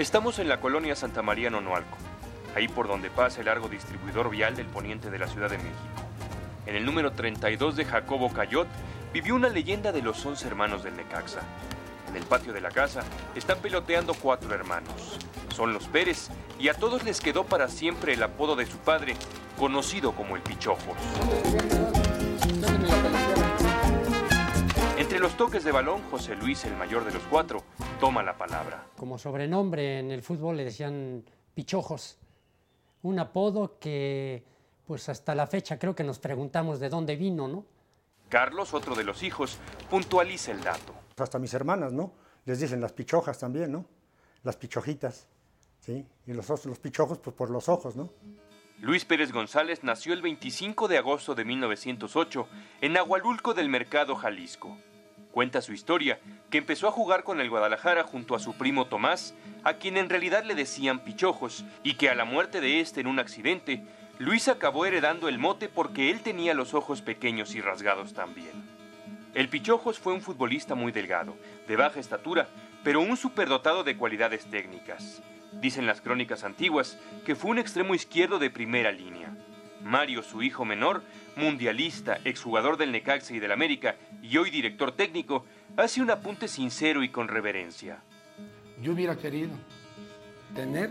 Estamos en la colonia Santa María Nonoalco, ahí por donde pasa el largo distribuidor vial del poniente de la Ciudad de México. En el número 32 de Jacobo Cayot vivió una leyenda de los once hermanos del Necaxa. En el patio de la casa están peloteando cuatro hermanos. Son los Pérez y a todos les quedó para siempre el apodo de su padre, conocido como el Pichojos. Entre los toques de balón, José Luis, el mayor de los cuatro, toma la palabra. Como sobrenombre en el fútbol le decían Pichojos, un apodo que pues hasta la fecha creo que nos preguntamos de dónde vino, ¿no? Carlos, otro de los hijos, puntualiza el dato. Hasta mis hermanas, ¿no? Les dicen las pichojas también, ¿no? Las pichojitas, ¿sí? Y los, los pichojos, pues por los ojos, ¿no? Luis Pérez González nació el 25 de agosto de 1908 en Agualulco del Mercado, Jalisco. Cuenta su historia que empezó a jugar con el Guadalajara junto a su primo Tomás, a quien en realidad le decían pichojos, y que a la muerte de este en un accidente, Luis acabó heredando el mote porque él tenía los ojos pequeños y rasgados también. El Pichojos fue un futbolista muy delgado, de baja estatura, pero un superdotado de cualidades técnicas. Dicen las crónicas antiguas que fue un extremo izquierdo de primera línea. Mario, su hijo menor, mundialista, exjugador del Necaxa y del América y hoy director técnico, hace un apunte sincero y con reverencia. Yo hubiera querido tener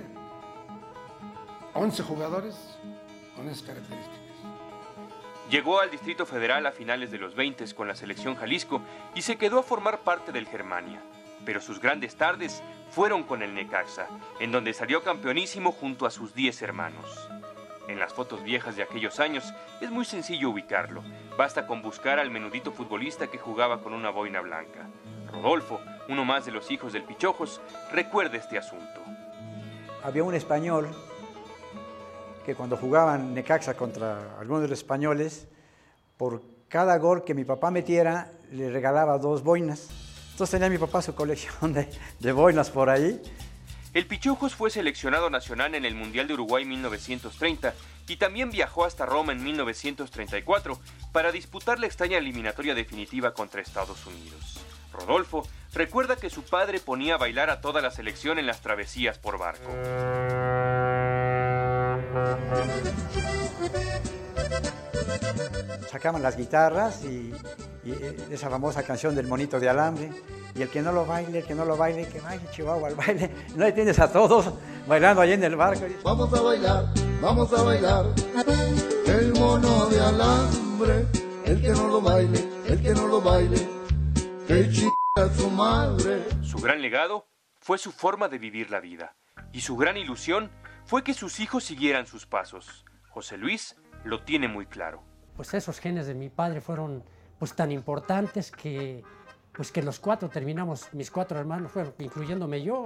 11 jugadores con esas características. Llegó al Distrito Federal a finales de los 20 con la selección Jalisco y se quedó a formar parte del Germania. Pero sus grandes tardes fueron con el Necaxa, en donde salió campeonísimo junto a sus 10 hermanos. En las fotos viejas de aquellos años es muy sencillo ubicarlo. Basta con buscar al menudito futbolista que jugaba con una boina blanca. Rodolfo, uno más de los hijos del Pichojos, recuerda este asunto. Había un español que cuando jugaban Necaxa contra algunos de los españoles, por cada gol que mi papá metiera, le regalaba dos boinas. Entonces tenía mi papá su colección de, de boinas por ahí. El Pichujos fue seleccionado nacional en el Mundial de Uruguay 1930 y también viajó hasta Roma en 1934 para disputar la extraña eliminatoria definitiva contra Estados Unidos. Rodolfo recuerda que su padre ponía a bailar a toda la selección en las travesías por barco. Sacaban las guitarras y, y esa famosa canción del monito de alambre. Y el que no lo baile, el que no lo baile, que baile Chihuahua al baile. No le tienes a todos bailando ahí en el barco. Vamos a bailar, vamos a bailar. El mono de alambre, el que no lo baile, el que no lo baile. Que chica su madre. Su gran legado fue su forma de vivir la vida. Y su gran ilusión fue que sus hijos siguieran sus pasos. José Luis lo tiene muy claro. Pues esos genes de mi padre fueron pues tan importantes que pues que los cuatro terminamos, mis cuatro hermanos, bueno, incluyéndome yo,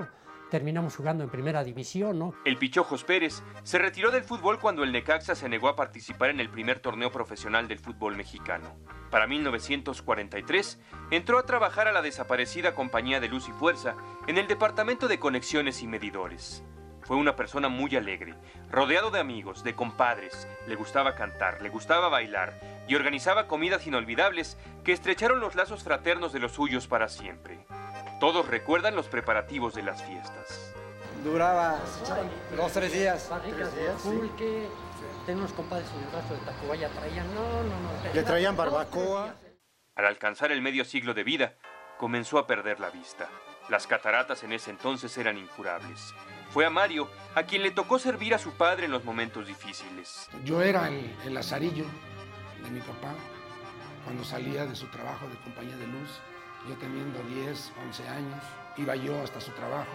terminamos jugando en primera división, ¿no? El Pichojos Pérez se retiró del fútbol cuando el Necaxa se negó a participar en el primer torneo profesional del fútbol mexicano. Para 1943 entró a trabajar a la desaparecida Compañía de Luz y Fuerza en el Departamento de Conexiones y Medidores. Fue una persona muy alegre, rodeado de amigos, de compadres, le gustaba cantar, le gustaba bailar y organizaba comidas inolvidables que estrecharon los lazos fraternos de los suyos para siempre. Todos recuerdan los preparativos de las fiestas. Duraba dos, tres días. Barricas de pulque, tenía unos compadres en el rastro de Tacubaya, traían, no, no, no. Le traían barbacoa. Al alcanzar el medio siglo de vida, comenzó a perder la vista. Las cataratas en ese entonces eran incurables. Fue a Mario a quien le tocó servir a su padre en los momentos difíciles. Yo era el, el lazarillo de mi papá cuando salía de su trabajo de compañía de luz. Yo teniendo 10, 11 años, iba yo hasta su trabajo,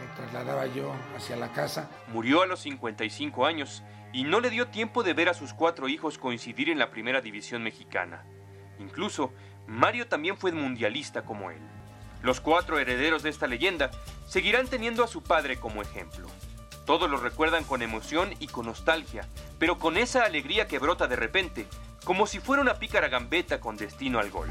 lo trasladaba yo hacia la casa. Murió a los 55 años y no le dio tiempo de ver a sus cuatro hijos coincidir en la primera división mexicana. Incluso, Mario también fue mundialista como él. Los cuatro herederos de esta leyenda seguirán teniendo a su padre como ejemplo. Todos lo recuerdan con emoción y con nostalgia, pero con esa alegría que brota de repente, como si fuera una pícara gambeta con destino al gol.